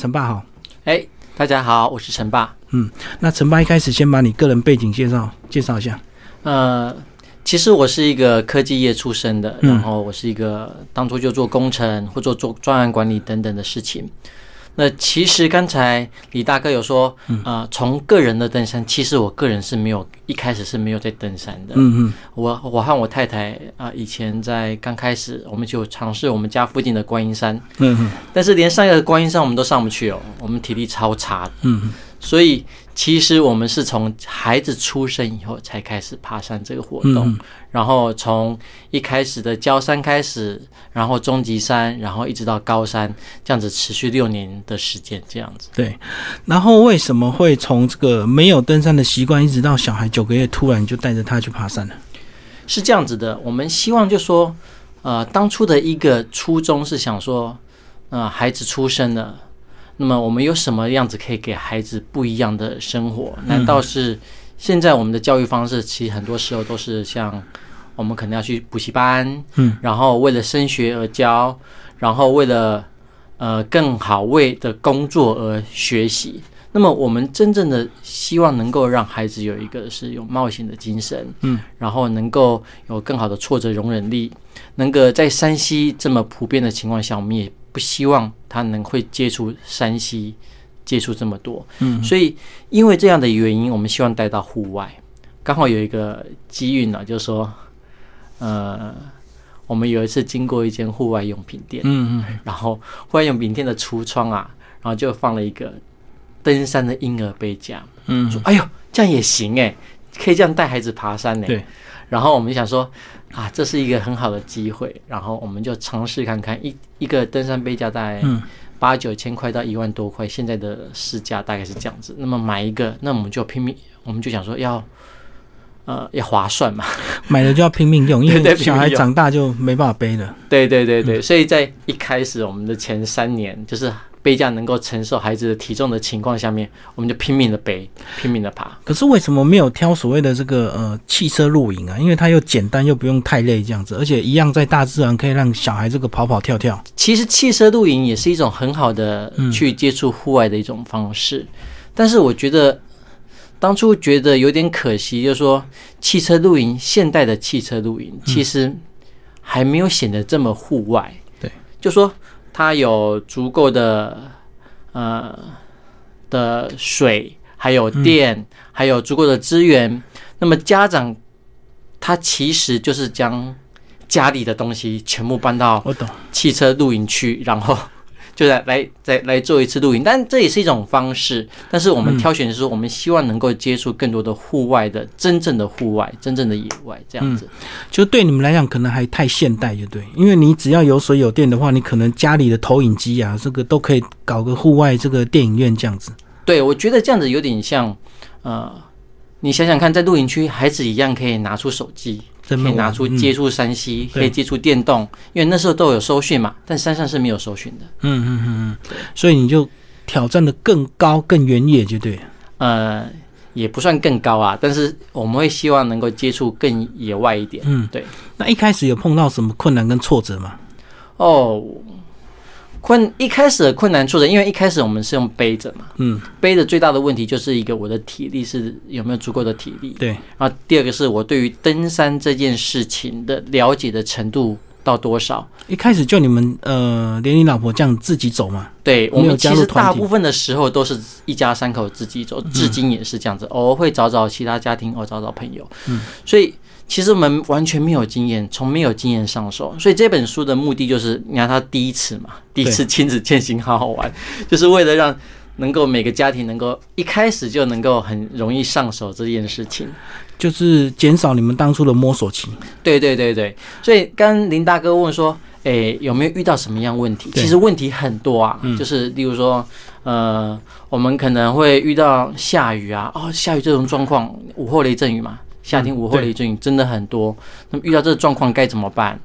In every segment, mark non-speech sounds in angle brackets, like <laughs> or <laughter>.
陈爸好，哎，大家好，我是陈爸。嗯，那陈爸一开始先把你个人背景介绍介绍一下。呃，其实我是一个科技业出身的，然后我是一个当初就做工程或做做专案管理等等的事情。那其实刚才李大哥有说，啊，从个人的登山，其实我个人是没有一开始是没有在登山的。嗯嗯，我我和我太太啊，以前在刚开始，我们就尝试我们家附近的观音山。嗯嗯，但是连上一个观音山我们都上不去哦，我们体力超差。嗯嗯。所以，其实我们是从孩子出生以后才开始爬山这个活动，然后从一开始的焦山开始，然后中级山，然后一直到高山，这样子持续六年的时间，这样子。对。然后为什么会从这个没有登山的习惯，一直到小孩九个月突然就带着他去爬山呢？是这样子的，我们希望就说，呃，当初的一个初衷是想说，呃，孩子出生了。那么我们有什么样子可以给孩子不一样的生活？难道是现在我们的教育方式其实很多时候都是像我们可能要去补习班，嗯，然后为了升学而教，然后为了呃更好为的工作而学习。那么我们真正的希望能够让孩子有一个是有冒险的精神，嗯，然后能够有更好的挫折容忍力，能够在山西这么普遍的情况下，我们也。不希望他能会接触山西，接触这么多，嗯，所以因为这样的原因，我们希望带到户外。刚好有一个机遇呢，就是说，呃，我们有一次经过一间户外用品店，嗯嗯，然后户外用品店的橱窗啊，然后就放了一个登山的婴儿背架，嗯，说，哎呦，这样也行哎，可以这样带孩子爬山呢。对，然后我们想说。啊，这是一个很好的机会，然后我们就尝试看看一一个登山背架大概八九千块到一万多块，现在的市价大概是这样子。那么买一个，那我们就拼命，我们就想说要呃要划算嘛，<laughs> 买了就要拼命用，因为小孩长大就没办法背了。对对对对，所以在一开始我们的前三年就是。背架能够承受孩子的体重的情况下面，我们就拼命的背，拼命的爬。可是为什么没有挑所谓的这个呃汽车露营啊？因为它又简单又不用太累这样子，而且一样在大自然可以让小孩这个跑跑跳跳。其实汽车露营也是一种很好的去接触户外的一种方式，但是我觉得当初觉得有点可惜，就是说汽车露营现代的汽车露营其实还没有显得这么户外。对，就说。它有足够的呃的水，还有电，还有足够的资源。那么家长他其实就是将家里的东西全部搬到汽车露营区，然后。就来来再来做一次露营，但这也是一种方式。但是我们挑选的是，我们希望能够接触更多的户外的真正的户外、真正的野外这样子。就对你们来讲，可能还太现代，就对。因为你只要有水有电的话，你可能家里的投影机啊，这个都可以搞个户外这个电影院这样子。对，我觉得这样子有点像，呃，你想想看，在露营区，孩子一样可以拿出手机。可以拿出接触山西，可以接触电动，因为那时候都有收讯嘛，但山上是没有收讯的。嗯嗯嗯嗯，所以你就挑战的更高、更远野，就对。呃，也不算更高啊，但是我们会希望能够接触更野外一点。嗯，对。那一开始有碰到什么困难跟挫折吗？哦。困一开始的困难处的，因为一开始我们是用背着嘛，嗯，背着最大的问题就是一个我的体力是有没有足够的体力，对，然后第二个是我对于登山这件事情的了解的程度到多少。一开始就你们呃连你老婆这样自己走嘛？对，我们其实大部分的时候都是一家三口自己走，至今也是这样子，偶尔会找找其他家庭，偶尔找找朋友，嗯，所以。其实我们完全没有经验，从没有经验上手，所以这本书的目的就是，你看他第一次嘛，第一次亲子践行，好好玩，就是为了让能够每个家庭能够一开始就能够很容易上手这件事情，就是减少你们当初的摸索期。对对对对，所以刚林大哥问说，哎，有没有遇到什么样问题？其实问题很多啊，就是例如说，呃，我们可能会遇到下雨啊，哦，下雨这种状况，午后雷阵雨嘛。夏天午后雷阵雨真的很多，那么遇到这个状况该怎么办？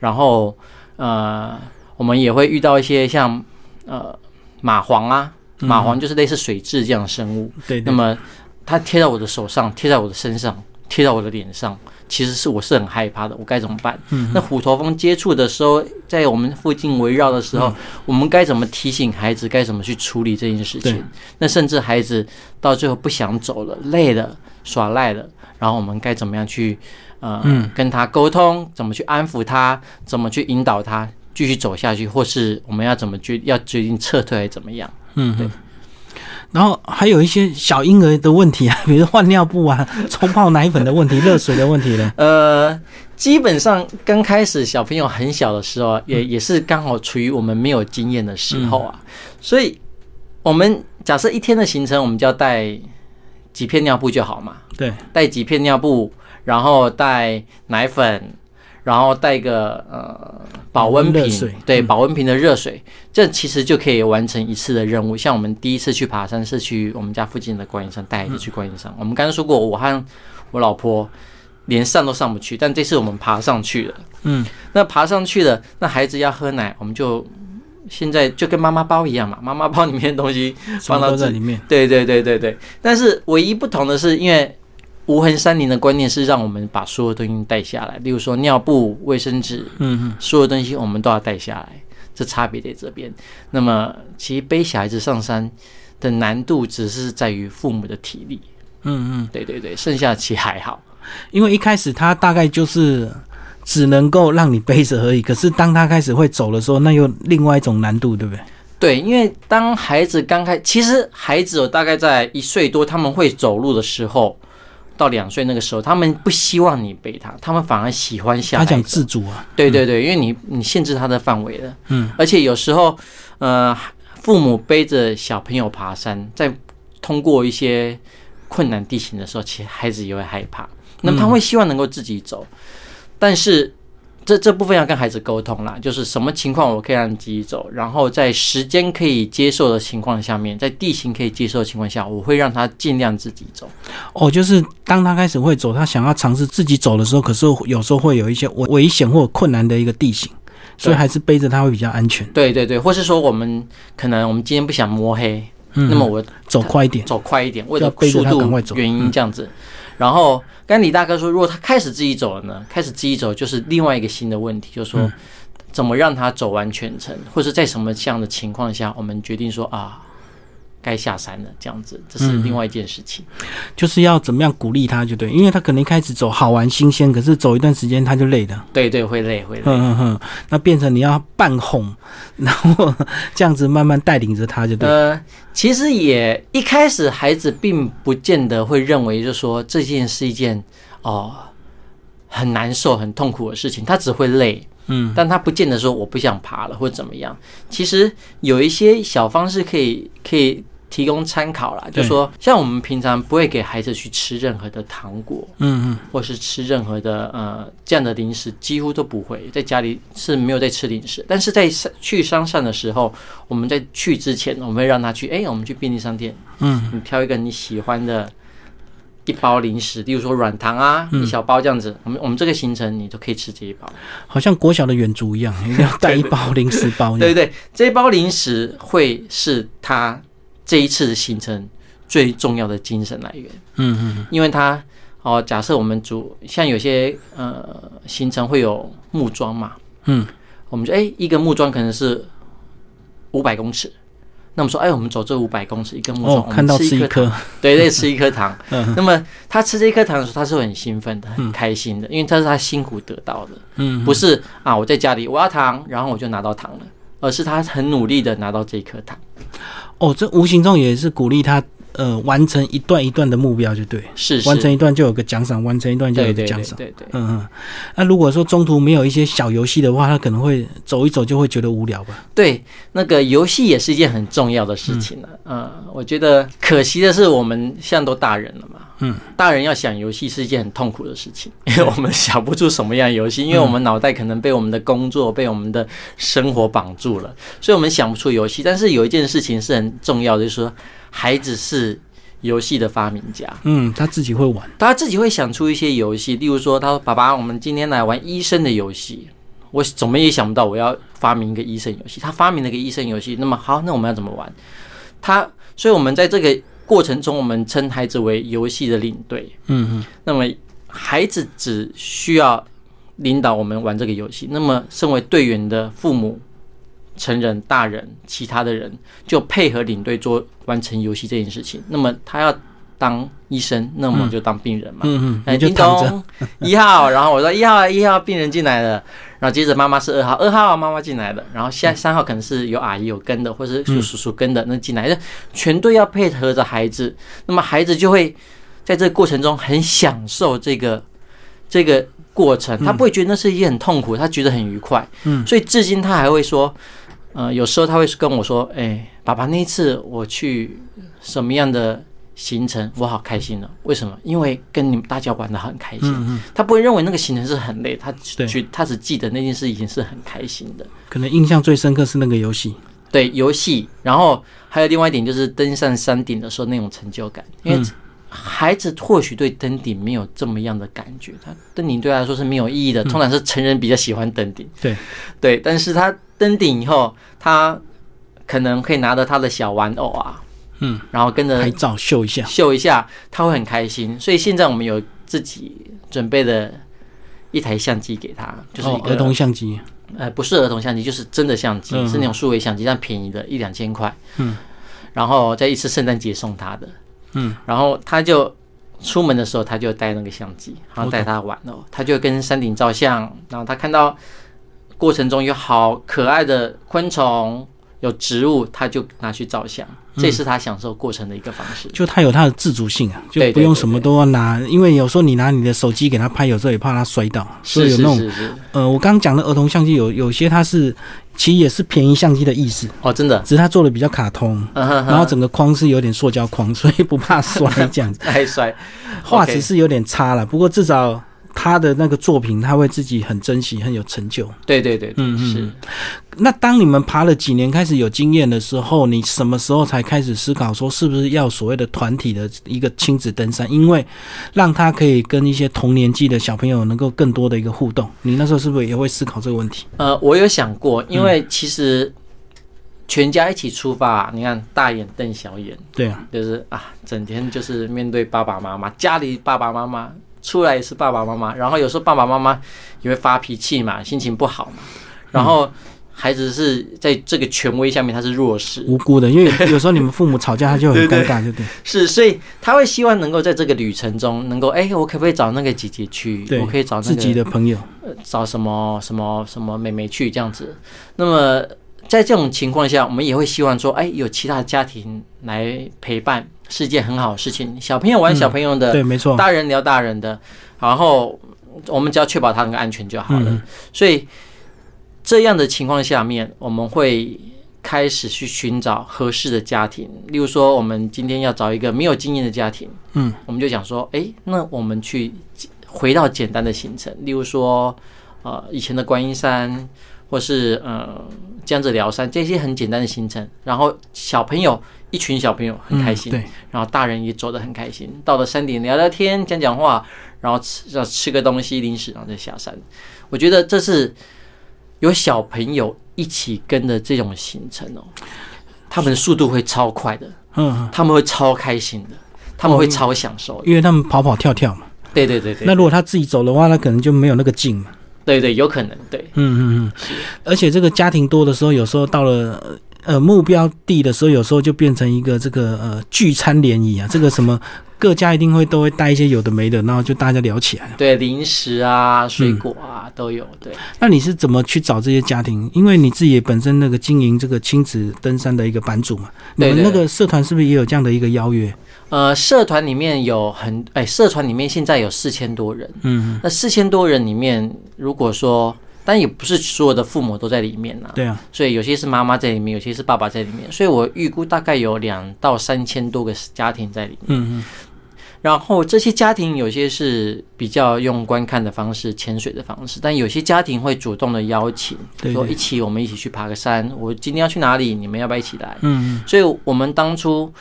然后呃，我们也会遇到一些像呃蚂蟥啊，蚂蟥就是类似水蛭这样的生物。对。那么它贴在我的手上，贴在我的身上，贴在我的脸上，其实是我是很害怕的，我该怎么办？那虎头蜂接触的时候，在我们附近围绕的时候，我们该怎么提醒孩子？该怎么去处理这件事对情？那甚至孩子到最后不想走了，累了，耍赖了，然后我们该怎么样去呃、嗯跟他沟通？怎么去安抚他？怎么去引导他继续走下去？或是我们要怎么决要决定撤退，还是怎么样？嗯，对嗯。然后还有一些小婴儿的问题啊，<laughs> 比如换尿布啊、<laughs> 冲泡奶粉的问题、<laughs> 热水的问题呢。呃，基本上刚开始小朋友很小的时候，也也是刚好处于我们没有经验的时候啊，所以我们假设一天的行程，我们就要带几片尿布就好嘛，对，带几片尿布，然后带奶粉，然后带个呃保温瓶，对，嗯保温瓶的热水，这其实就可以完成一次的任务。像我们第一次去爬山是去我们家附近的观音山，带孩子去观音山。我们刚刚说过，我和我老婆连上都上不去，但这次我们爬上去了。嗯，那爬上去了，那孩子要喝奶，我们就现在就跟妈妈包一样嘛，妈妈包里面的东西放到自都在里面。对对对对对，但是唯一不同的是，因为无痕山林的观念是让我们把所有东西带下来，例如说尿布、卫生纸，嗯嗯，所有东西我们都要带下来，这差别在这边。那么，其实背小孩子上山的难度只是在于父母的体力，嗯嗯，对对对，剩下其实还好。因为一开始他大概就是只能够让你背着而已，可是当他开始会走的时候，那又另外一种难度，对不对？对，因为当孩子刚开，其实孩子有大概在一岁多，他们会走路的时候，到两岁那个时候，他们不希望你背他，他们反而喜欢下他讲自主啊，对对对，因为你你限制他的范围了，嗯，而且有时候，呃，父母背着小朋友爬山，在通过一些困难地形的时候，其实孩子也会害怕，那么他会希望能够自己走，但是这这部分要跟孩子沟通啦，就是什么情况我可以让你自己走，然后在时间可以接受的情况下面，在地形可以接受的情况下，我会让他尽量自己走。哦，就是当他开始会走，他想要尝试自己走的时候，可是有时候会有一些危危险或困难的一个地形，所以还是背着他会比较安全。对对对，或是说我们可能我们今天不想摸黑，嗯，那么我走快一点，走快一点，为了速度原因这样子。然后刚才李大哥说，如果他开始自己走了呢，开始自己走就是另外一个新的问题，就是说怎么让他走完全程，或者在什么这样的情况下，我们决定说啊，该下山了，这样子，这是另外一件事情。就是要怎么样鼓励他，就对，因为他可能一开始走好玩新鲜，可是走一段时间他就累的。对对，会累会累。嗯嗯嗯，那变成你要半哄，然后这样子慢慢带领着他，就对。呃，其实也一开始孩子并不见得会认为，就说这件是一件哦很难受、很痛苦的事情，他只会累。嗯，但他不见得说我不想爬了或怎么样。其实有一些小方式可以可以提供参考啦，就对说像我们平常不会给孩子去吃任何的糖果，嗯嗯，或是吃任何的呃这样的零食，几乎都不会。在家里是没有在吃零食，但是在山去商上的时候，我们在去之前，我们会让他去，哎、我们去便利商店，嗯，你挑一个你喜欢的。一包零食，例如说软糖啊，嗯一小包这样子，我们我们这个行程你都可以吃这一包。好像国小的远足一样，一 <laughs> 定要带一包零食包。对对，这一包零食会是他这一次的行程最重要的精神来源，嗯嗯因为他哦，假设我们组像有些呃行程会有木桩嘛，嗯，我们就哎一个木桩可能是五百公尺。那么说，哎，我们走这五百公尺一根木桩，哦，我看到们吃一颗，，对对，吃一颗糖。<laughs> 嗯。那么他吃这一颗糖的时候，他是会很兴奋的，很开心的，因为他是他辛苦得到的。嗯，不是啊，我在家里我要糖，然后我就拿到糖了，而是他很努力的拿到这一颗糖。哦，这无形中也是鼓励他呃完成一段一段的目标，就对，是是，完成一段就有个奖赏，完成一段就有个奖赏。对对对。嗯嗯，那如果说中途没有一些小游戏的话，他可能会走一走就会觉得无聊吧？对，那个游戏也是一件很重要的事情了。嗯、我觉得可惜的是，我们现在都大人了嘛。嗯，大人要想游戏是一件很痛苦的事情，因为我们想不出什么样的游戏，因为我们脑袋可能被我们的工作、被我们的生活绑住了，所以我们想不出游戏。但是有一件事情是很重要的，就是说孩子是游戏的发明家。嗯，他自己会玩。他自己会想出一些游戏，例如说，他说：“爸爸，我们今天来玩医生的游戏。”我怎么也想不到我要发明一个医生游戏。他发明了一个医生游戏，那么好，那我们要怎么玩？他，所以我们在这个过程中，我们称孩子为游戏的领队。嗯嗯，那么孩子只需要领导我们玩这个游戏，那么身为队员的父母、成人、大人、其他的人就配合领队做完成游戏这件事情。那么他要当医生，那么就当病人嘛。嗯嗯，哎，你就 <laughs> 一号，然后我说一号，一号病人进来了，然后接着妈妈是二号，二号妈妈进来了，然后下三号可能是有阿姨有跟的，或者是有叔叔跟的，那进来，的全队要配合着孩子，那么孩子就会在这个过程中很享受这个这个过程，他不会觉得那是一件很痛苦，他觉得很愉快，嗯，所以至今他还会说，呃，有时候他会跟我说，哎，爸爸那一次我去什么样的行程，我好开心哦。为什么？因为跟你们大家玩的很开心。嗯嗯，他不会认为那个行程是很累，他对觉他只记得那件事已经是很开心的。可能印象最深刻是那个游戏，对游戏，然后还有另外一点就是登上山顶的时候那种成就感，因为嗯孩子或许对登顶没有这么样的感觉，他登顶对他来说是没有意义的。通常是成人比较喜欢登顶，对。对，但是他登顶以后，他可能可以拿着他的小玩偶啊，嗯，然后跟着拍照秀一下，秀一下，他会很开心。所以现在我们有自己准备的一台相机给他，就是一个、哦儿童相机，呃不是儿童相机，就是真的相机，嗯。是那种数位相机，但便宜的，一两千块。嗯，然后在一次圣诞节送他的，嗯，然后他就出门的时候他就带那个相机，然后带他玩哦，他就跟山顶照相，然后他看到过程中有好可爱的昆虫。有植物，他就拿去照相，这是他享受过程的一个方式。就他有他的自主性啊，就不用什么都要拿，因为有时候你拿你的手机给他拍，有时候也怕他摔倒，所以是是有那种呃，我刚刚讲的儿童相机有有些它是其实也是便宜相机的意思，哦，真的，只是它做的比较卡通，然后整个框是有点塑胶框，所以不怕摔这样子。<laughs> 太摔，画质是有点差了，不过至少他的那个作品他会自己很珍惜，很有成就。对对对，对嗯嗯是。那当你们爬了几年，开始有经验的时候，你什么时候才开始思考说是不是要所谓的团体的一个亲子登山？因为让他可以跟一些同年纪的小朋友能够更多的一个互动。你那时候是不是也会思考这个问题？呃，我有想过，因为其实全家一起出发，你看大眼瞪小眼，对啊，就是啊，整天就是面对爸爸妈妈，家里爸爸妈妈出来也是爸爸妈妈，然后有时候爸爸妈妈也会发脾气嘛，心情不好嘛，然后孩子是在这个权威下面他是弱势，无辜的，因为有时候你们父母吵架，他就很尴尬，对不对？是，所以他会希望能够在这个旅程中能够，哎，我可不可以找那个姐姐去？我可以找那自己的朋友，找什么什么什么妹妹去这样子。那么在这种情况下，我们也会希望说，哎，有其他家庭来陪伴，是一件很好的事情。小朋友玩小朋友的，对，没错，大人聊大人的，然后我们只要确保他那个安全就好了。嗯所以这样的情况下面，我们会。开始去寻找合适的家庭，例如说，我们今天要找一个没有经验的家庭，嗯，我们就想说，哎，那我们去回到简单的行程，例如说，呃，以前的观音山，或是呃江浙辽山这些很简单的行程，然后小朋友一群小朋友很开心，嗯对，然后大人也走得很开心，到了山顶聊聊天、讲讲话，然后吃要吃个东西零食，然后再下山。我觉得这是有小朋友一起跟的这种行程哦，他们的速度会超快的，嗯，他们会超开心的，他们会超享受的。因为他们跑跑跳跳嘛。对对对对，那如果他自己走的话，那可能就没有那个劲嘛。对对有可能对。嗯嗯嗯，而且这个家庭多的时候，有时候到了呃目标地的时候，有时候就变成一个这个呃聚餐联谊啊，这个什么各家一定会都会带一些有的没的，然后就大家聊起来。对，零食啊、水果啊、都有。对，那你是怎么去找这些家庭？因为你自己本身那个经营这个亲子登山的一个版主嘛，你们那个社团是不是也有这样的一个邀约？呃，社团里面有很哎，社团里面现在有四千多人。嗯，那四千多人里面，如果说，但也不是所有的父母都在里面呐、对啊，所以有些是妈妈在里面，有些是爸爸在里面，所以我预估大概有两到三千多个家庭在里面。嗯嗯，然后这些家庭有些是比较用观看的方式、潜水的方式，但有些家庭会主动的邀请，对对说一起我们一起去爬个山，我今天要去哪里，你们要不要一起来？嗯所以我们当初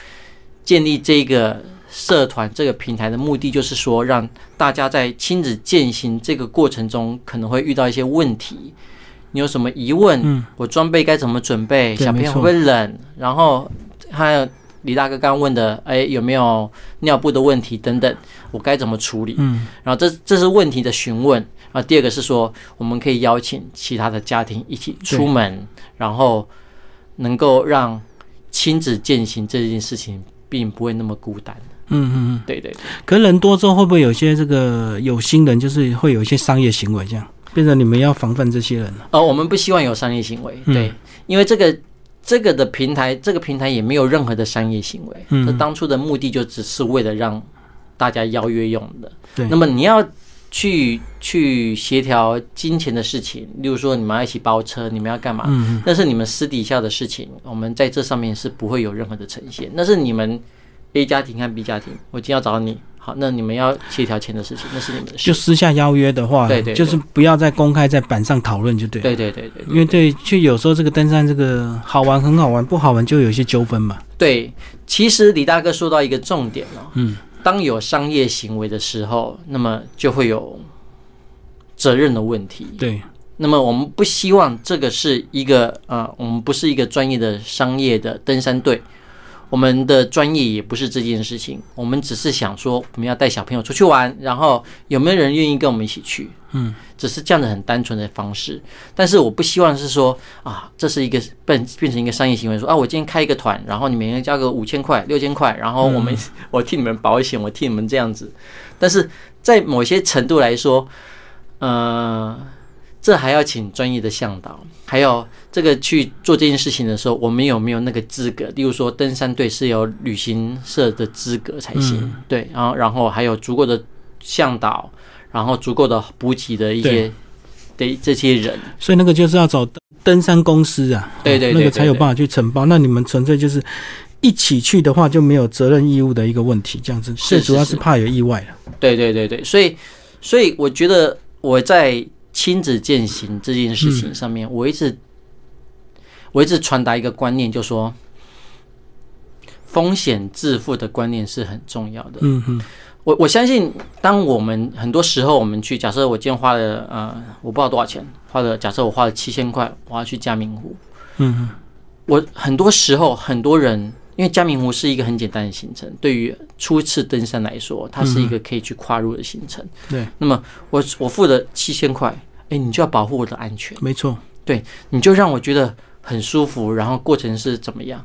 建立这个社团这个平台的目的，就是说让大家在亲子践行这个过程中，可能会遇到一些问题。你有什么疑问？嗯，我装备该怎么准备？小朋友会不会冷？然后还有李大哥刚刚问的，哎，有没有尿布的问题等等，我该怎么处理？嗯，然后这这是问题的询问。然后第二个是说，我们可以邀请其他的家庭一起出门，然后能够让亲子践行这件事情，并不会那么孤单。嗯嗯嗯。对对对。可人多之后，会不会有些这个有心人，就是会有一些商业行为，这样变成你们要防范这些人了？呃，我们不希望有商业行为，嗯对，因为这个这个的平台，这个平台也没有任何的商业行为，嗯这当初的目的就只是为了让大家邀约用的。对那么你要去去协调金钱的事情，例如说你们要一起包车，你们要干嘛？嗯那是你们私底下的事情，我们在这上面是不会有任何的呈现。那是你们 A 家庭和 B 家庭，我今天要找你，好，那你们要协调钱的事情，那是你们的事。就私下邀约的话，对对对就是不要再公开在板上讨论，就对。。对对对对因为对，就有时候这个登山这个好玩很好玩，不好玩就有一些纠纷嘛。对，其实李大哥说到一个重点哦，嗯，当有商业行为的时候，那么就会有责任的问题。对，那么我们不希望这个是一个呃，我们不是一个专业的商业的登山队，我们的专业也不是这件事情，我们只是想说我们要带小朋友出去玩，然后有没有人愿意跟我们一起去？嗯，只是这样的很单纯的方式。但是我不希望是说啊，这是一个变变成一个商业行为，说啊，我今天开一个团，然后你每人交个五千块、六千块，然后我们、<laughs> 我替你们保险，我替你们这样子。但是在某些程度来说，呃，这还要请专业的向导，还有这个去做这件事情的时候，我们有没有那个资格？例如说，登山队是有旅行社的资格才行，嗯对，然后然后还有足够的向导，然后足够的补给的一些的这些人，所以那个就是要找登山公司啊，对对对那个才有对对办法去承包。那你们纯粹就是一起去的话，就没有责任义务的一个问题，这样子。是最主要是是怕有意外了。对对对对，所以所以我觉得我在亲子践行这件事情上面，我一直我一直传达一个观念，就说风险自负的观念是很重要的。嗯哼，我我相信，当我们很多时候我们去，假设我今天花了呃，我不知道多少钱，花了假设我花了七千块，我要去嘉明湖，嗯哼，我很多时候很多人，因为嘉明湖是一个很简单的行程，对于初次登山来说，它是一个可以去跨入的行程。对，那么我我付了七千块，哎，你就要保护我的安全，没错。对你就让我觉得很舒服，然后过程是怎么样？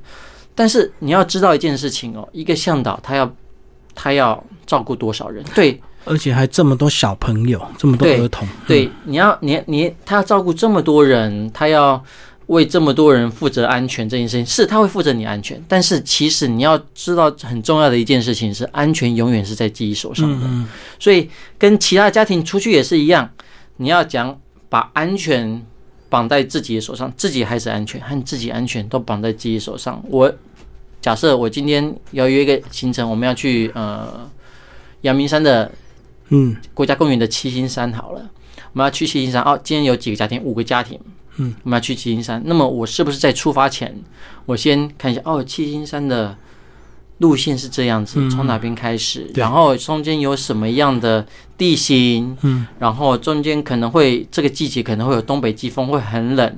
但是你要知道一件事情哦，一个向导他要他要照顾多少人？对而且还这么多小朋友，这么多儿童。对，你要你你他要照顾这么多人，他要为这么多人负责安全这件事情，是他会负责你安全，但是其实你要知道很重要的一件事情是，安全永远是在自己手上的。嗯嗯，所以跟其他家庭出去也是一样，你要讲把安全绑在自己的手上，自己孩子安全和自己安全都绑在自己手上。我假设我今天要约一个行程，我们要去呃阳明山的嗯国家公园的七星山好了，我们要去七星山哦，今天有几个家庭？五个家庭。嗯，我们要去七星山，那么我是不是在出发前，我先看一下哦，七星山的路线是这样子，嗯。从哪边开始，对。然后中间有什么样的地形，嗯，然后中间可能会这个季节可能会有东北季风，会很冷，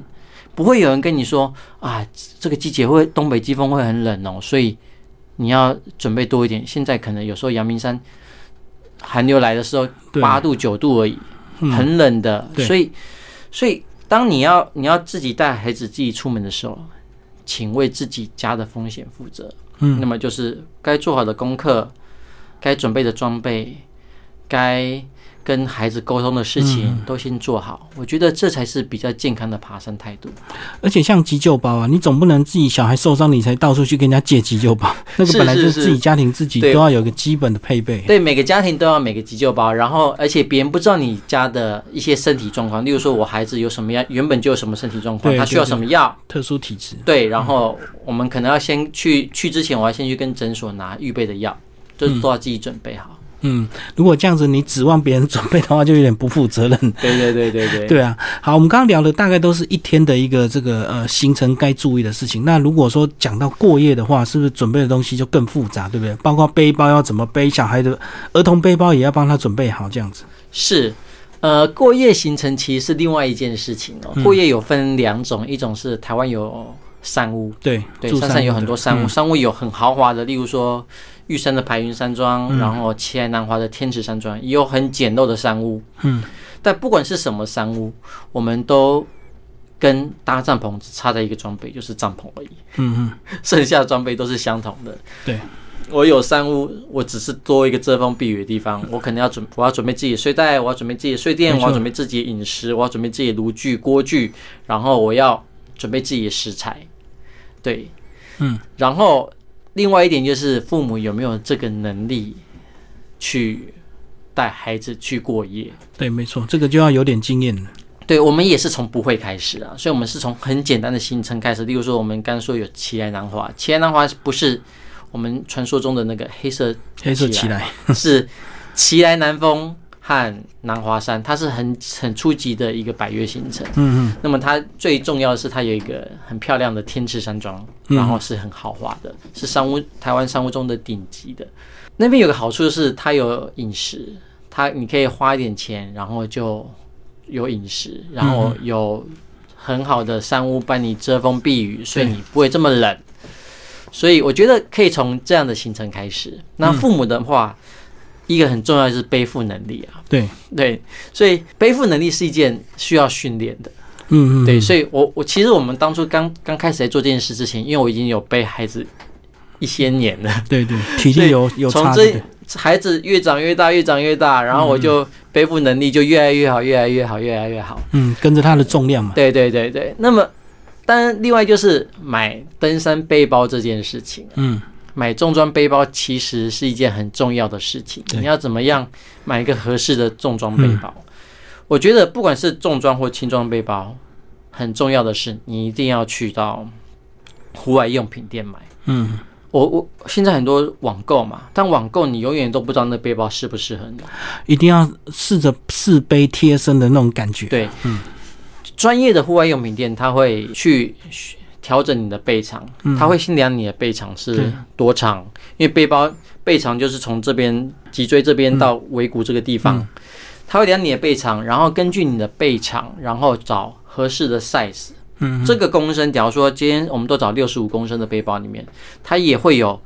不会有人跟你说啊，这个季节会东北季风会很冷哦，所以你要准备多一点。现在可能有时候阳明山寒流来的时候，八度九度而已，嗯。很冷的，所以所以当你要你要自己带孩子自己出门的时候，请为自己家的风险负责。嗯那么就是该做好的功课，该准备的装备，该跟孩子沟通的事情嗯都先做好。我觉得这才是比较健康的爬山态度。而且像急救包啊，你总不能自己小孩受伤你才到处去跟人家借急救包，<laughs> 那个本来就是是自己家庭自己都要有个基本的配备。对，每个家庭都要每个急救包，然后而且别人不知道你家的一些身体状况，例如说我孩子有什么样，原本就有什么身体状况，他需要什么药，特殊体质，对，然后我们可能要先去去之前，我要先去跟诊所拿预备的药，就是都要自己准备好。嗯，如果这样子你指望别人准备的话，就有点不负责任。对对对对对对啊，好，我们刚刚聊的大概都是一天的一个这个呃行程该注意的事情。那如果说讲到过夜的话，是不是准备的东西就更复杂，对不对？包括背包要怎么背，小孩的儿童背包也要帮他准备好，这样子。是，呃，过夜行程其实是另外一件事情哦。嗯过夜有分两种，一种是台湾有山屋，对对，住山上有很多山屋，嗯山屋有很豪华的，例如说玉山的白云山庄，嗯。然后奇来南华的天池山庄，也有很简陋的山屋。嗯，但不管是什么山屋，我们都跟搭帐篷只差在一个装备，就是帐篷而已，嗯嗯，<laughs> 剩下的装备都是相同的。对，我有山屋，我只是多一个遮风避雨的地方，我可能要准，我要准备自己的睡袋，我要准备自己的睡垫，我要准备自己的饮食，我要准备自己的炉具、锅具，然后我要准备自己的食材，对，嗯，然后另外一点就是父母有没有这个能力去带孩子去过夜。对，没错，这个就要有点经验了。对，我们也是从不会开始啊，所以我们是从很简单的行程开始。例如说，我们刚刚说有奇莱南华，奇莱南华不是我们传说中的那个黑色黑色起起来，是奇莱南峰和南华山，它是很很初级的一个百越行程。嗯嗯，那么它最重要的是，它有一个很漂亮的天池山庄，嗯然后是很豪华的，是商务台湾商务中的顶级的。那边有个好处就是它有饮食，它你可以花一点钱，然后就有饮食，然后有很好的山屋帮你遮风避雨，所以你不会这么冷。所以我觉得可以从这样的行程开始。那父母的话，一个很重要的是背负能力啊，对，对，所以背负能力是一件需要训练的。嗯嗯，对，所以我我其实我们当初刚刚开始在做这件事之前，因为我已经有背孩子一些年了，对对，体力有有从，这孩子越长越大，越长越大，然后我就背负能力就越来越好，越来越好，越来越好。嗯，跟着他的重量嘛。对对对对，那么当然另外就是买登山背包这件事情。嗯，买重装背包其实是一件很重要的事情。你要怎么样买一个合适的重装背包？我觉得不管是重装或轻装背包，很重要的是你一定要去到户外用品店买。嗯，我我现在很多网购嘛，但网购你永远都不知道那背包适不适合你。一定要试着试背贴身的那种感觉。对，嗯专业的户外用品店他会去调整你的背长，他会先量你的背长是多长，因为背包背长就是从这边脊椎这边到尾骨这个地方，他会量你的背长，然后根据你的背长，然后找合适的 size。嗯，这个公升，假如说今天我们都找六十五公升的背包里面，它也会有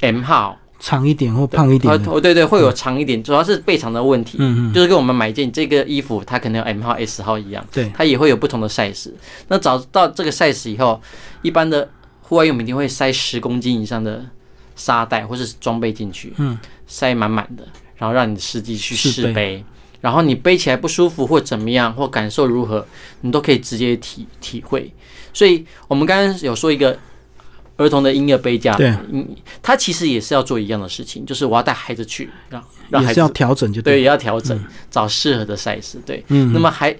M 号，长一点或胖一点的。哦对对，会有长一点，主要是背长的问题。嗯嗯，就是跟我们买一件这个衣服，它可能有 M 号、S 号一样，对，它也会有不同的 size。那找到这个 size 以后，一般的户外用品店会塞十公斤以上的沙袋或是装备进去，嗯，塞满满的，然后让你的司机去试背。然后你背起来不舒服或怎么样，或感受如何，你都可以直接体体会。所以我们刚刚有说一个儿童的婴儿背架，对，嗯，他其实也是要做一样的事情，就是我要带孩子去，让让孩子要调整就对，对。也要调整，找适合的 size。对，嗯，那么还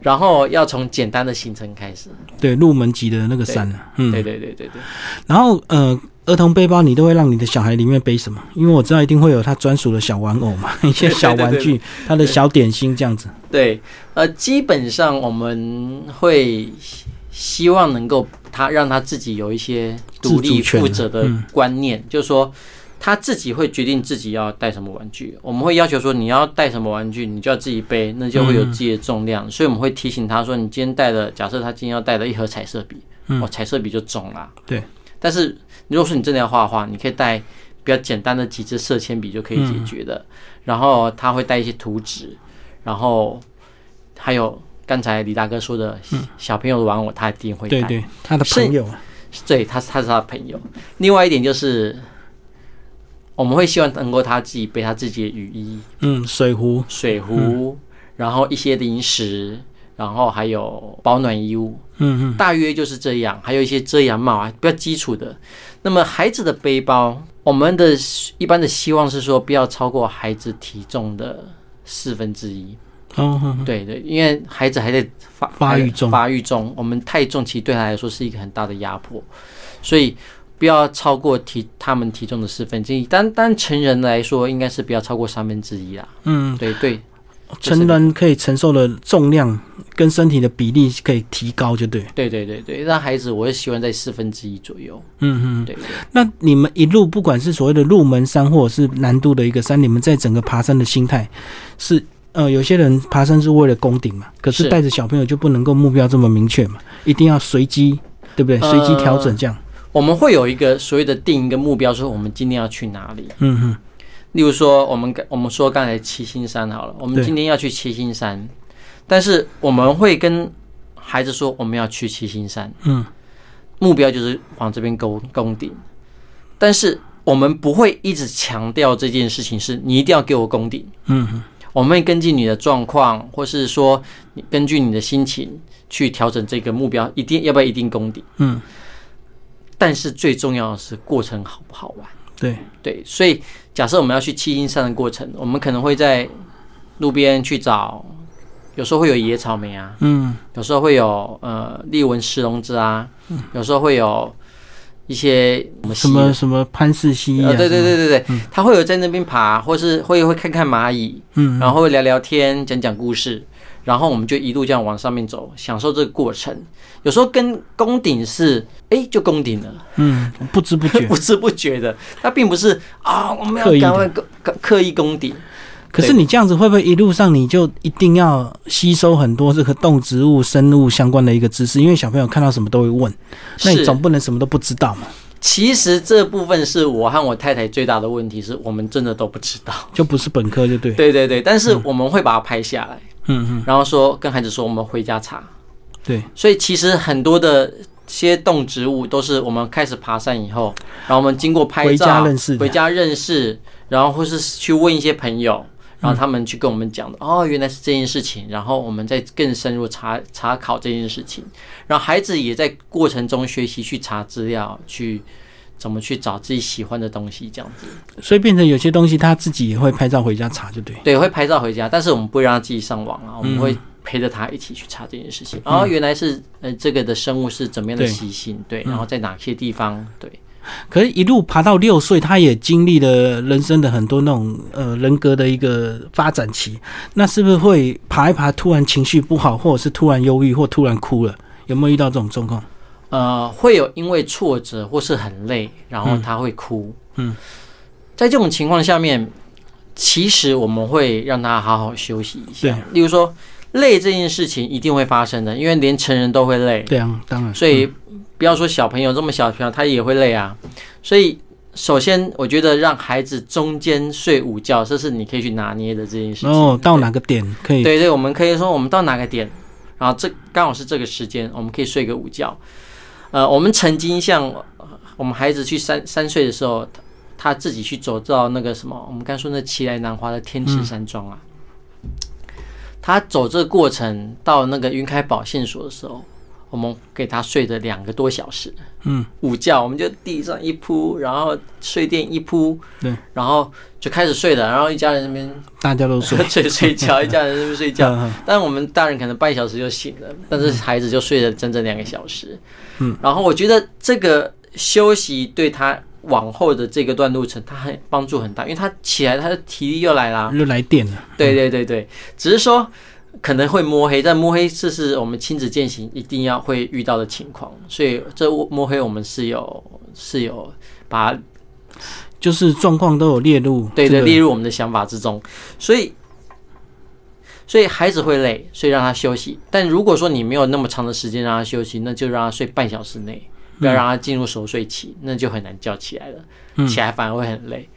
然后要从简单的行程开始。对入门级的那个山了。嗯，对对对对对，然后呃，儿童背包你都会让你的小孩里面背什么？因为我知道一定会有他专属的小玩偶嘛，<laughs> 一些小玩具，他的小点心这样子。对，呃，基本上我们会希望能够他让他自己有一些独立负责的嗯观念，就是说他自己会决定自己要带什么玩具。我们会要求说你要带什么玩具，你就要自己背，那就会有自己的重量。所以我们会提醒他说，你今天带的，假设他今天要带的一盒彩色笔，哦，彩色笔就重啦。对，但是如果说你真的要画画，你可以带比较简单的几支色铅笔就可以解决的。然后他会带一些图纸，然后还有刚才李大哥说的小朋友的玩偶，他一定会带。对对，他的朋友，对，他是他是他的朋友。另外一点就是，我们会希望能够他自己背他自己的雨衣、嗯，水壶，水壶，然后一些零食，然后还有保暖衣物，嗯嗯，大约就是这样。还有一些遮阳帽啊，比较基础的。那么孩子的背包，我们的一般的希望是说，不要超过孩子体重的四分之一。哦，对对，因为孩子还在发发育中发育中，我们太重其实对他来说是一个很大的压迫，所以不要超过体他们体重的四分之一。单单成人来说，应该是不要超过三分之一啦。嗯，对对成人可以承受的重量跟身体的比例可以提高，就对。对对对对，让孩子我也希望在四分之一左右。嗯嗯，对对那你们一路不管是所谓的入门山，或者是难度的一个山，你们在整个爬山的心态是。呃，有些人爬山是为了攻顶嘛，可是是。带着小朋友就不能够目标这么明确嘛，一定要随机对不对？随机调整这样。我们会有一个所谓的定一个目标，说我们今天要去哪里。嗯哼，例如说，我们我们说刚才七星山好了，我们今天要去七星山，但是我们会跟孩子说我们要去七星山，嗯，目标就是往这边攻攻顶，但是我们不会一直强调这件事情是你一定要给我攻顶，嗯哼，我们会根据你的状况，或是说你根据你的心情去调整这个目标，一定要不要一定功底，嗯，但是最重要的是过程好不好玩。对，对，所以假设我们要去七星山的过程，我们可能会在路边去找，有时候会有野草莓啊，嗯。有时候会有呃利文石龙子啊，嗯。有时候会有一些我们什么什么潘氏蜥蜴啊？呃，对对，对对对，他会有在那边爬，或是会会看看蚂蚁，嗯，然后会聊聊天，讲讲故事，然后我们就一路这样往上面走，享受这个过程。有时候跟攻顶是，哎，就攻顶了。嗯，不知不觉。<laughs> 不知不觉的，它并不是啊，我们要赶快攻刻刻意攻顶。可是你这样子会不会一路上你就一定要吸收很多这个动植物、生物相关的一个知识？因为小朋友看到什么都会问，那你总不能什么都不知道嘛？其实这部分是我和我太太最大的问题，是我们真的都不知道。就不是本科就对。对对对，但是我们会把它拍下来，嗯嗯，然后说跟孩子说我们回家查。对，所以其实很多的些动植物都是我们开始爬山以后，然后我们经过拍回照、家认识回家认识，然后或是去问一些朋友，然后他们去跟我们讲的，哦，原来是这件事情，然后我们再更深入查查考这件事情，然后孩子也在过程中学习去查资料，去怎么去找自己喜欢的东西，这样子。所以变成有些东西他自己也会拍照回家查，就对。对，会拍照回家，但是我们不会让他自己上网啊，我们会陪着他一起去查这件事情。哦，原来是呃这个的生物是怎么样的习性，对，然后在哪些地方，对，可是，一路爬到六岁，他也经历了人生的很多那种呃人格的一个发展期。那是不是会爬一爬，突然情绪不好，或者是突然忧郁，或突然哭了？有没有遇到这种状况？呃，会有因为挫折或是很累，然后他会哭。嗯，在这种情况下面，其实我们会让他好好休息一对下。例如说，累这件事情一定会发生的，因为连成人都会累。对啊，当然。所以不要说小朋友这么小的朋友，他也会累啊。所以首先，我觉得让孩子中间睡午觉，这是你可以去拿捏的这件事情。哦，到哪个点可以？对对，我们可以说我们到哪个点，然后这刚好是这个时间，我们可以睡个午觉。呃，我们曾经像呃我们孩子去三三岁的时候，他他自己去走到那个什么，我们刚说那奇来南华的天池山庄啊，他走这个过程到那个云开宝线索的时候，我们给他睡了两个多小时，嗯，午觉，我们就地上一铺，然后睡垫一铺，对，然后就开始睡了，然后一家人那边大家都睡。<laughs> 睡睡觉，一家人在那边睡觉。<laughs> 嗯但我们大人可能半小时就醒了，但是孩子就睡了整整两个小时。嗯，然后我觉得这个休息对他往后的这个段路程，他很帮助很大，因为他起来他的体力又来了，又来电了。对对对对，只是说可能会摸黑，但摸黑这是我们亲子践行一定要会遇到的情况，所以这摸黑我们是有是有把就是状况都有列入。对对，列入我们的想法之中。所以，所以孩子会累，所以让他休息。但如果说你没有那么长的时间让他休息，那就让他睡半小时内，不要让他进入熟睡期，那就很难叫起来了，起来反而会很累。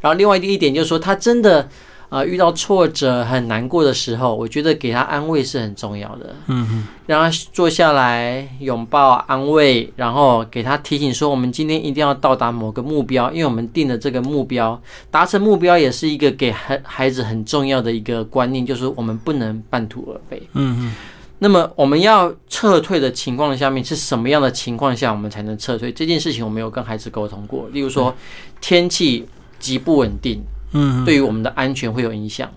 然后另外一点就是说，他真的呃遇到挫折很难过的时候，我觉得给他安慰是很重要的。嗯嗯，让他坐下来拥抱安慰，然后给他提醒说，我们今天一定要到达某个目标，因为我们定了这个目标，达成目标也是一个给孩孩子很重要的一个观念，就是我们不能半途而废。嗯嗯，那么我们要撤退的情况下面是什么样的情况下我们才能撤退？这件事情我没有跟孩子沟通过，例如说天气极不稳定，嗯，对于我们的安全会有影响。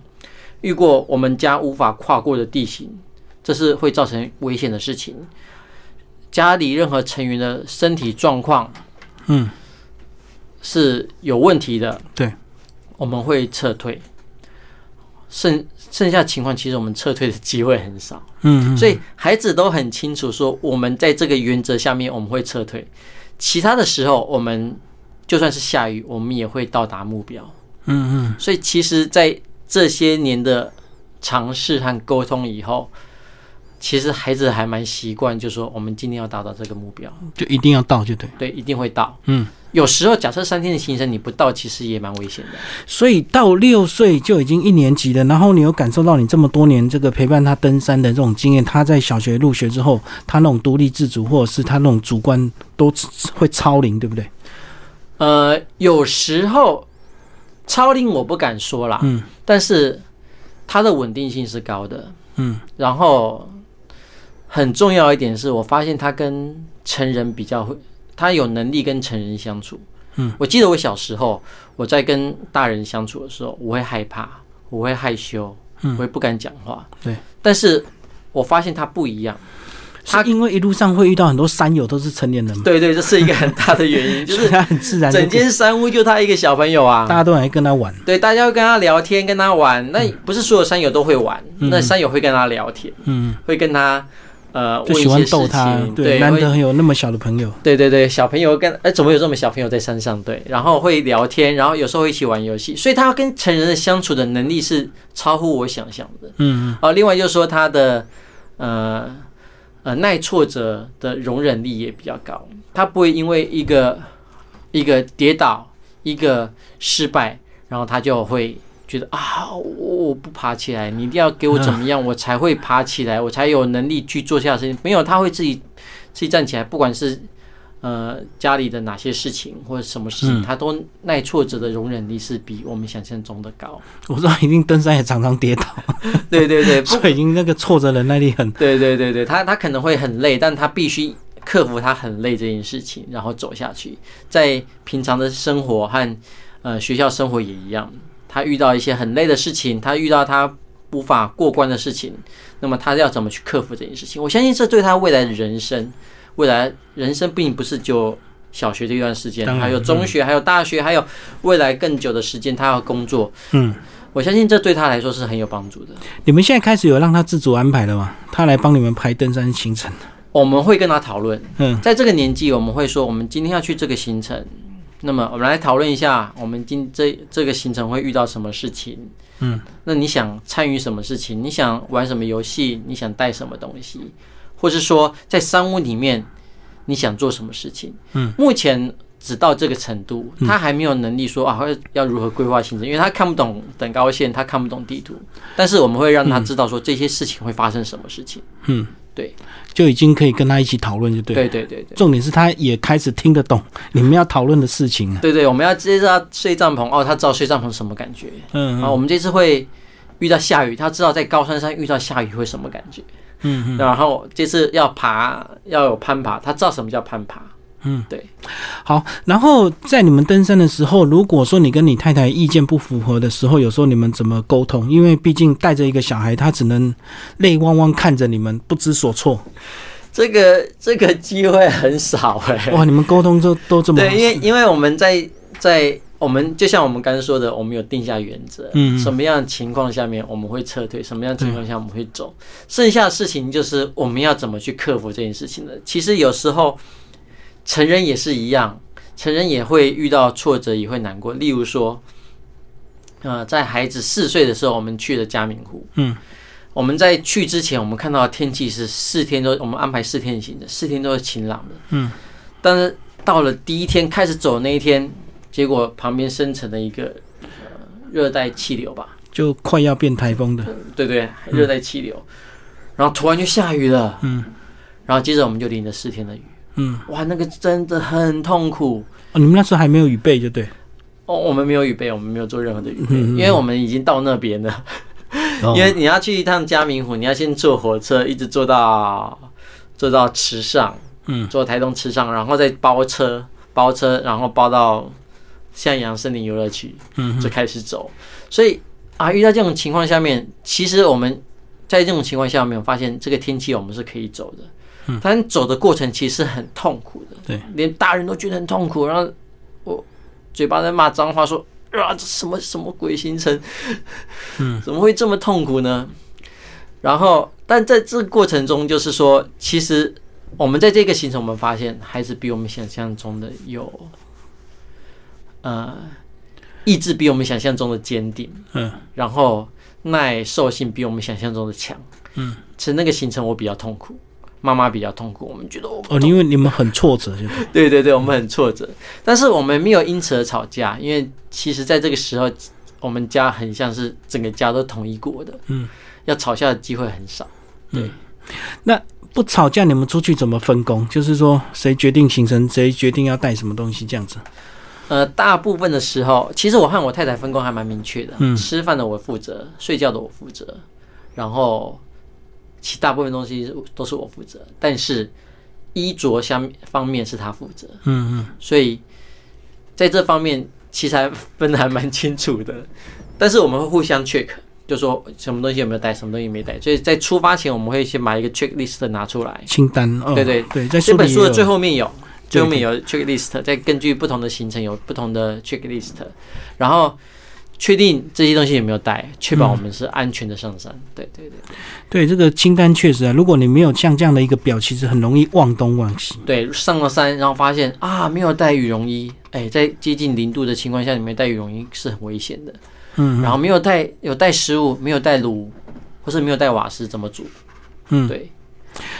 遇过我们家无法跨过的地形，这是会造成危险的事情。家里任何成员的身体状况嗯，是有问题的，对，我们会撤退。剩剩下情况，其实我们撤退的机会很少，嗯嗯，所以孩子都很清楚说，我们在这个原则下面我们会撤退，其他的时候我们就算是下雨，我们也会到达目标。嗯嗯，所以其实，在这些年的尝试和沟通以后，其实孩子还蛮习惯，就说我们今天要达到这个目标，就一定要到就对。对，一定会到。嗯，有时候假设三天的行程你不到，其实也蛮危险的。所以到六岁就已经一年级了，然后你有感受到你这么多年这个陪伴他登山的这种经验，他在小学入学之后，他那种独立自主或者是他那种主观都会超龄，对不对？呃，有时候超龄我不敢说啦，嗯但是它的稳定性是高的。嗯然后很重要一点是我发现他跟成人比较会，他有能力跟成人相处。嗯，我记得我小时候我在跟大人相处的时候，我会害怕，我会害羞，嗯我会不敢讲话。对，但是我发现他不一样。是因为一路上会遇到很多山友都是成年人嘛，对对，这是一个很大的原因，<laughs> 就是他很自然整间山屋就他一个小朋友啊大。家都来跟他玩。对，大家会跟他聊天，跟他玩。那不是所有山友都会玩，嗯那山友会跟他聊天，嗯，会跟他呃就喜欢逗他，情。对，难会得有那么小的朋友。对对对，小朋友跟哎，怎么有这么小朋友在山上？对，然后会聊天，然后有时候会一起玩游戏，所以他跟成人的相处的能力是超乎我想象的。嗯哦，另外就是说他的呃呃耐挫折的容忍力也比较高，他不会因为一个一个跌倒、一个失败，然后他就会觉得啊，我我不爬起来，你一定要给我怎么样，我才会爬起来，我才有能力去做下事情。没有，他会自己自己站起来，不管是。呃，家里的哪些事情或者什么事情，嗯他都耐挫折的容忍力是比我们想象中的高。我知道一定登山也常常跌倒，对 <laughs> 对对，<laughs> 不所以已经那个挫折忍耐力很。<laughs> 对对对对，他他可能会很累，但他必须克服他很累这件事情，然后走下去。在平常的生活和呃学校生活也一样，他遇到一些很累的事情，他遇到他无法过关的事情，那么他要怎么去克服这件事情？我相信这对他未来的人生，未来人生并不是就小学这一段时间，还有中学，还有大学，还有未来更久的时间，他要工作。嗯，我相信这对他来说是很有帮助的。你们现在开始有让他自主安排了吗？他来帮你们排登山行程。我们会跟他讨论。嗯在这个年纪，我们会说，我们今天要去这个行程，那么我们来讨论一下，我们今这这个行程会遇到什么事情？嗯，那你想参与什么事情？你想玩什么游戏？你想带什么东西？或是说，在山屋里面，你想做什么事情？嗯，目前只到这个程度，他还没有能力说啊，要如何规划行程，因为他看不懂等高线，他看不懂地图。但是我们会让他知道说这些事情会发生什么事情。嗯，对，就已经可以跟他一起讨论，就对。对对对对。重点是他也开始听得懂你们要讨论的事情了。对对，我们要接着要睡帐篷哦，他知道睡帐篷什么感觉。嗯啊，我们这次会遇到下雨，他知道在高山上遇到下雨会什么感觉。嗯嗯然后就是要爬要有攀爬，他知道什么叫攀爬。嗯，对。好，然后在你们登山的时候，如果说你跟你太太意见不符合的时候，有时候你们怎么沟通？因为毕竟带着一个小孩，他只能泪汪汪看着你们，不知所措。这个这个机会很少哎、哇，你们沟通都都这么对，因为因为我们在在我们就像我们刚才说的，我们有定下原则，什么样的情况下面我们会撤退，什么样的情况下我们会走，剩下的事情就是我们要怎么去克服这件事情的。其实有时候成人也是一样，成人也会遇到挫折，也会难过。例如说，呃，在孩子四岁的时候，我们去了嘉明湖，嗯，我们在去之前，我们看到天气是四天都，我们安排四天行的，四天都是晴朗的，嗯，但是到了第一天开始走的那一天，结果旁边生成了一个呃热带气流吧，就快要变台风的。对对，热带气流，然后突然就下雨了，嗯。然后接着我们就淋了四天的雨，嗯，哇，那个真的很痛苦。哦，你们那时候还没有雨备，就对。哦，我们没有雨备，我们没有做任何的雨备，因为我们已经到那边了。哦。<laughs> 因为你要去一趟嘉明湖，你要先坐火车，一直坐到坐到池上，嗯。坐台东池上，然后再包车，包车，然后包到向阳森林游乐区，嗯就开始走。所以啊，遇到这种情况下面，其实我们在这种情况下面，发现这个天气我们是可以走的。嗯但走的过程其实很痛苦的，对，连大人都觉得很痛苦，然后我嘴巴在骂脏话说啊，这什么什么鬼行程，嗯，怎么会这么痛苦呢？然后，但在这个过程中，就是说，其实我们在这个行程，我们发现还是比我们想象中的有，呃，意志比我们想象中的坚定，嗯然后耐受性比我们想象中的强。嗯，其实那个行程我比较痛苦，妈妈比较痛苦，我们觉得我哦，因为你们很挫折，对。对对对，我们很挫折，但是我们没有因此而吵架，因为其实在这个时候，我们家很像是整个家都统一过的，嗯，要吵架的机会很少。对，那不吵架，你们出去怎么分工？就是说，谁决定行程，谁决定要带什么东西，这样子。呃，大部分的时候，其实我和我太太分工还蛮明确的，嗯吃饭的我负责，睡觉的我负责，然后其大部分东西都是我负责，但是衣着相方面是他负责，嗯嗯，所以在这方面其实还分的还蛮清楚的。但是我们会互相 check，就说什么东西有没有带，什么东西没带。所以在出发前，我们会先把一个 checklist 拿出来。清单哦，对对对，在这本书的最后面有，对最后面有 checklist，再根据不同的行程有不同的 checklist，然后确定这些东西有没有带，确保我们是安全的上山。对对对对这个清单确实啊，如果你没有像这样的一个表，其实很容易忘东忘西。对，上了山，然后发现啊没有带羽绒衣，哎，在接近零度的情况下，你没带羽绒衣是很危险的。嗯，然后没有带有带食物，没有带炉，或是没有带瓦斯，怎么煮？嗯对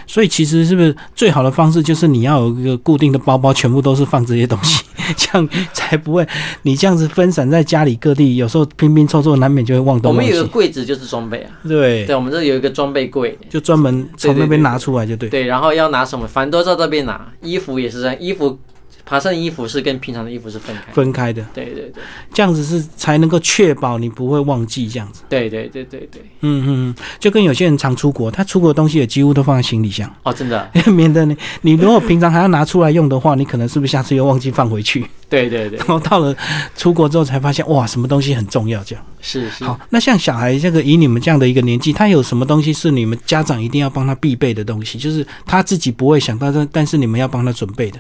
所以其实是不是最好的方式就是你要有一个固定的包包，全部都是放这些东西，<laughs> 这样才不会你这样子分散在家里各地，有时候拼拼凑凑，难免就会忘我东忘们有个。柜子就是装备啊，对，对，我们这有一个装备柜，就专门从那边拿出来就对。对，然后要拿什么，反正都在这边拿。衣服也是这样，衣服爬山的衣服是跟平常的衣服是分开。分开的，对对对这样子是才能够确保你不会忘记这样子。对对对对对，嗯嗯嗯，就跟有些人常出国，他出国的东西也几乎都放在行李箱，哦，真的，<laughs> 免得你你如果平常还要拿出来用的话，你可能是不是下次又忘记放回去？对对对然，后到了出国之后才发现，哇，什么东西很重要这样。是是。好，那像小孩这个以你们这样的一个年纪，他有什么东西是你们家长一定要帮他必备的东西？就是他自己不会想到，但但是你们要帮他准备的。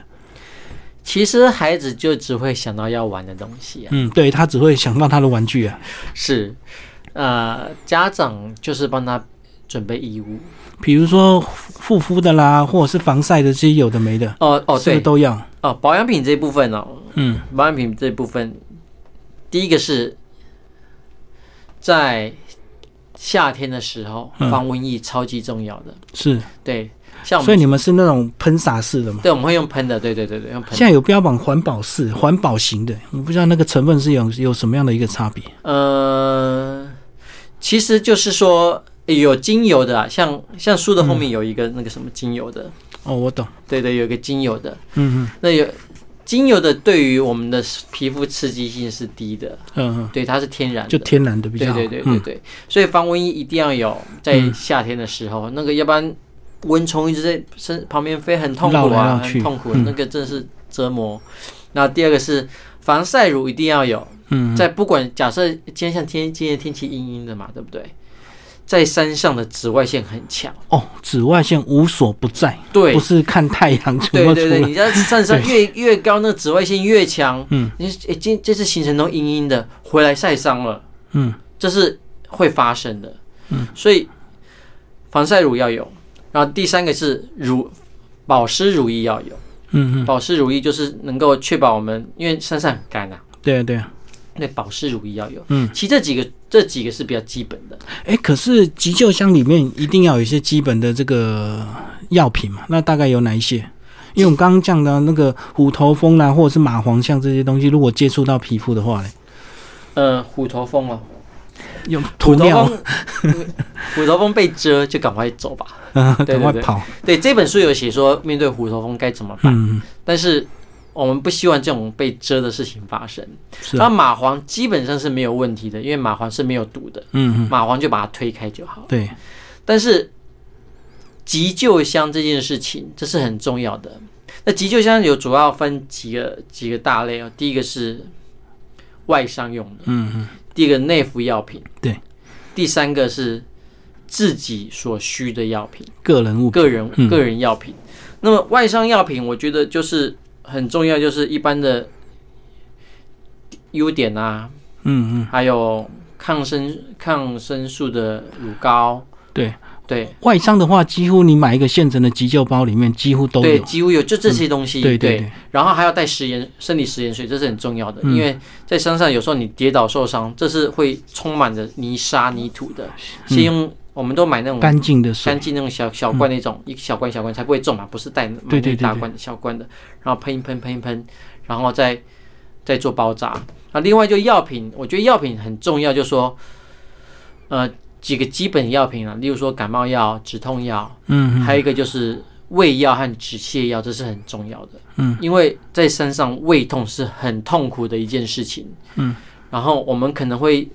其实孩子就只会想到要玩的东西啊，嗯，对他只会想到他的玩具啊，是，呃，家长就是帮他准备衣物。比如说护肤的啦，或者是防晒的这些有的没的，哦哦，是不是对，都要？哦，保养品这一部分哦，嗯。保养品这部分，第一个是在夏天的时候，嗯。防蚊疫超级重要的。是，对，像我们所以你们是那种喷洒式的吗？对我们会用喷的，对对对对，用喷现。在有标榜环保式、环保型的，我不知道那个成分是有有什么样的一个差别。呃，其实就是说有精油的、啊，像像书的后面有一个那个什么精油的，哦，我懂，对对，有一个精油的，嗯那有精油的对于我们的皮肤刺激性是低的，嗯嗯对，它是天然嗯，的，就天然的比较好。对对对对嗯对，所以防蚊衣一定要有，在嗯。夏天的时候，那个要不然蚊虫一直在身旁边飞，很痛苦啊，很痛苦，嗯那个真的是折磨。然后第二个是防晒乳一定要有，嗯，在不管假设今天像天今天天气阴阴的嘛，对不对？在山上的紫外线很强，哦，紫外线无所不在，对不是看太阳出对对对，你在山上越越高，那紫外线越强。嗯，你诶今这次行程都阴阴的，回来晒伤了。嗯这是会发生的。嗯，所以防晒乳要有，然后第三个是乳保湿乳液要有。嗯嗯，保湿乳液就是能够确保我们，因为山上很干啊，对啊对啊。那保湿乳液要有。嗯，其实这几个这几个是比较基本的。哎，可是急救箱里面一定要有一些基本的这个药品嘛？那大概有哪一些？因为我们刚刚讲的那个虎头蜂啦，或者是蚂蟥像这些东西，如果接触到皮肤的话呢，呃，虎头蜂哦，用虎头涂料，蜂，虎头蜂被蛰就赶快走吧。<laughs> 嗯，对快跑，对，这本书有写说面对虎头蜂该怎么办，嗯，但是我们不希望这种被蛰的事情发生。是。那，蚂蟥基本上是没有问题的，因为蚂蟥是没有毒的，嗯嗯，蚂蟥就把它推开就好。对，但是急救箱这件事情，这是很重要的。那急救箱有主要分几个几个大类哦，第一个是外伤用的，嗯嗯，第二个内服药品，对，第三个是自己所需的药品，个人物品，个人嗯。个人药品。那么外伤药品，我觉得就是很重要，就是一般的优点啊，嗯嗯，还有抗生抗生素的乳膏，对。对。外伤的话，几乎你买一个现成的急救包里面几乎都对，有，几乎有就这些东西，对对。对，然后还要带食盐生理食盐水，这是很重要的，嗯。因为在山上有时候你跌倒受伤，这是会充满着泥沙泥土的，嗯。先用我们都买那种干净的水干，净那种小小罐那种，一小罐小罐才不会重嘛，不是带买那对对对对一大罐的小罐的，然后喷一喷喷一喷，然后再再做包扎。啊，另外就药品，我觉得药品很重要，就说呃几个基本药品啊，例如说感冒药、止痛药，嗯嗯还有一个就是胃药和止泻药，这是很重要的。嗯，因为在山上胃痛是很痛苦的一件事情。嗯，然后我们可能会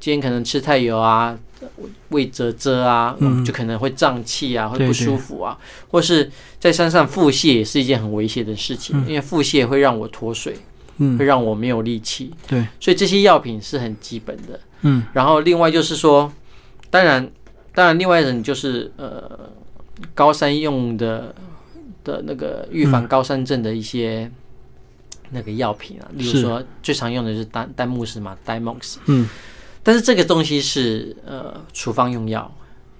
今天可能吃太油啊，胃蛰蛰啊，嗯。就可能会胀气啊，会不舒服啊，或是在山上腹泻也是一件很危险的事情，因为腹泻会让我脱水，嗯。会让我没有力气。对，所以这些药品是很基本的。嗯。然后另外就是说，当然，当然，另外一种就是呃，高山用的的那个预防高山症的一些那个药品啊，例如说最常用的就是丹丹木斯嘛，Dimox。嗯但是这个东西是呃处方用药，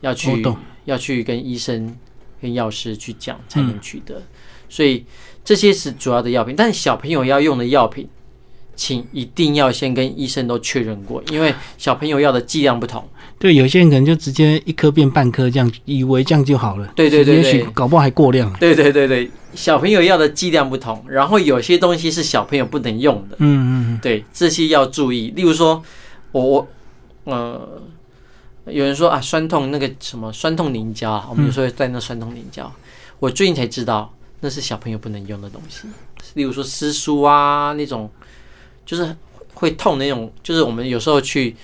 要去懂要去跟医生跟药师去讲才嗯能取得，所以这些是主要的药品。但是小朋友要用的药品，请一定要先跟医生都确认过，因为小朋友要的剂量不同。对，有些人可能就直接一颗变半颗这样，以为这样就好了。对对对对也许搞不好还过量。对对对对，小朋友要的剂量不同，然后有些东西是小朋友不能用的，嗯嗯对这些要注意。例如说，我我呃，有人说啊，酸痛那个什么酸痛凝胶啊，我们有时候会带那酸痛凝胶，我最近才知道那是小朋友不能用的东西。例如说湿书啊那种，就是会痛那种，就是我们有时候去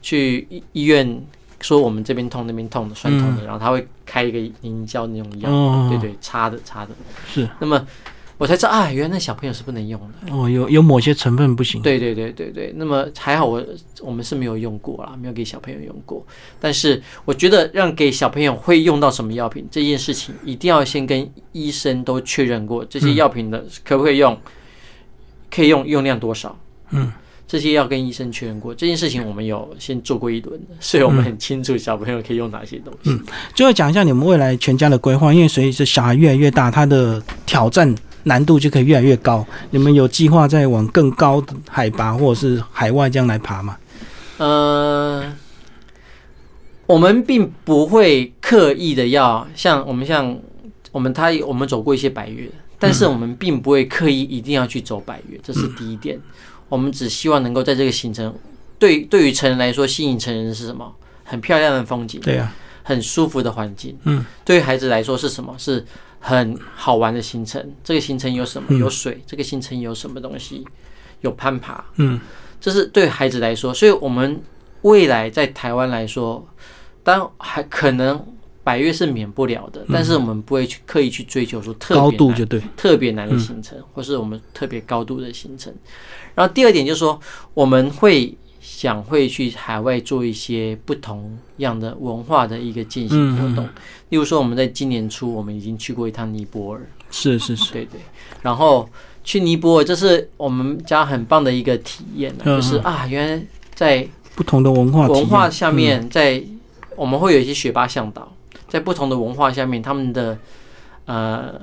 去医医院说我们这边痛那边痛的酸痛的，然后他会开一个凝胶那种药，对对，擦的擦的。是。那么我才知道啊，原来那小朋友是不能用的。哦，有有某些成分不行。对对对对对，那么还好我我们是没有用过啦，没有给小朋友用过。但是我觉得让给小朋友会用到什么药品这件事情，一定要先跟医生都确认过，这些药品的可不可以用，可以用用量多少。嗯，这些要跟医生确认过，这件事情我们有先做过一轮的，所以我们很清楚小朋友可以用哪些东西。嗯最后讲一下你们未来全家的规划，因为随着小孩越来越大，他的挑战难度就可以越来越高。你们有计划再往更高的海拔或者是海外这样来爬吗？呃，我们并不会刻意的要像我们像我们他我们走过一些百越，但是我们并不会刻意一定要去走百越，这是第一点。我们只希望能够在这个行程，对对于成人来说，吸引成人是什么？很漂亮的风景，对啊，很舒服的环境。嗯，对于孩子来说是什么？是很好玩的行程。这个行程有什么？嗯有水。这个行程有什么东西？有攀爬。嗯，这是对孩子来说，所以我们未来在台湾来说，当然还可能百越是免不了的，但是我们不会去刻意去追求说特别嗯高度难就对。特别难的行程，或是我们特别高度的行程。然后第二点就是说，我们会想会去海外做一些不同样的文化的一个践行活动，例如说我们在今年初我们已经去过一趟尼泊尔，是是是，对对，然后去尼泊尔这是我们家很棒的一个体验、啊，嗯就是啊，原来在不同的文化文化下面，在我们会有一些学霸向导，在不同的文化下面，他们的呃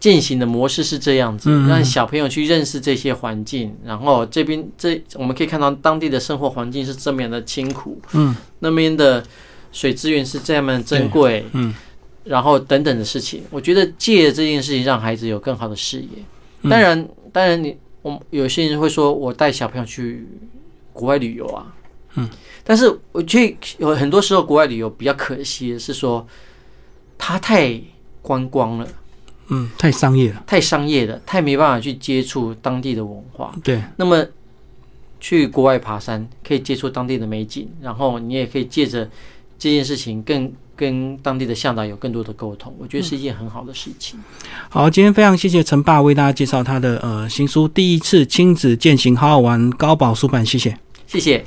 践行的模式是这样子，让小朋友去认识这些环境，然后这边这我们可以看到当地的生活环境是这么样的清苦，嗯，那边的水资源是这样的珍贵，嗯，然后等等的事情，我觉得借这件事情让孩子有更好的视野。嗯。当然，当然你我有些人会说我带小朋友去国外旅游啊，嗯，但是我觉得有很多时候国外旅游比较可惜的是说，它太观光了，嗯，太商业了，太商业了，太没办法去接触当地的文化。对，那么去国外爬山，可以接触当地的美景，然后你也可以借着这件事情更跟当地的向导有更多的沟通，我觉得是一件很好的事情。好，今天非常谢谢陈爸为大家介绍他的呃新书《第一次亲子践行好好玩》，高宝书版，谢谢。谢谢。